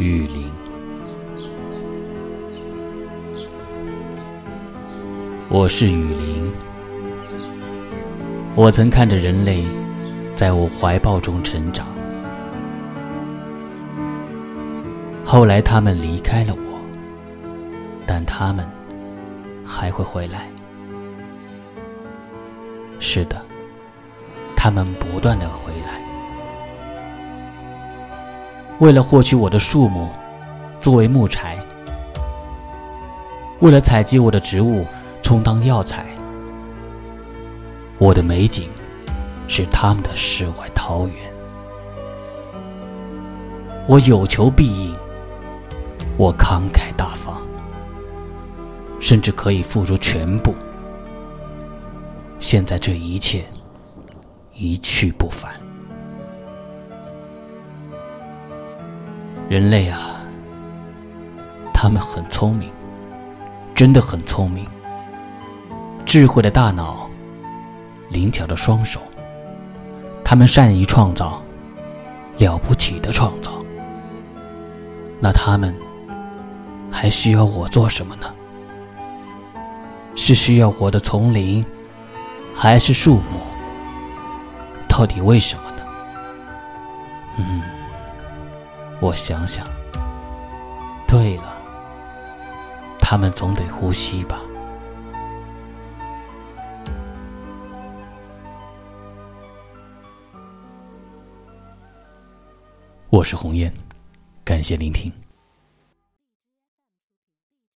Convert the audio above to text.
雨林。我是雨林，我曾看着人类在我怀抱中成长，后来他们离开了我，但他们还会回来。是的，他们不断的回来。为了获取我的树木，作为木材；为了采集我的植物，充当药材。我的美景是他们的世外桃源。我有求必应，我慷慨大方，甚至可以付出全部。现在这一切一去不返。人类啊，他们很聪明，真的很聪明。智慧的大脑，灵巧的双手，他们善于创造，了不起的创造。那他们还需要我做什么呢？是需要我的丛林，还是树木？到底为什么呢？嗯。我想想，对了，他们总得呼吸吧。我是红艳，感谢聆听。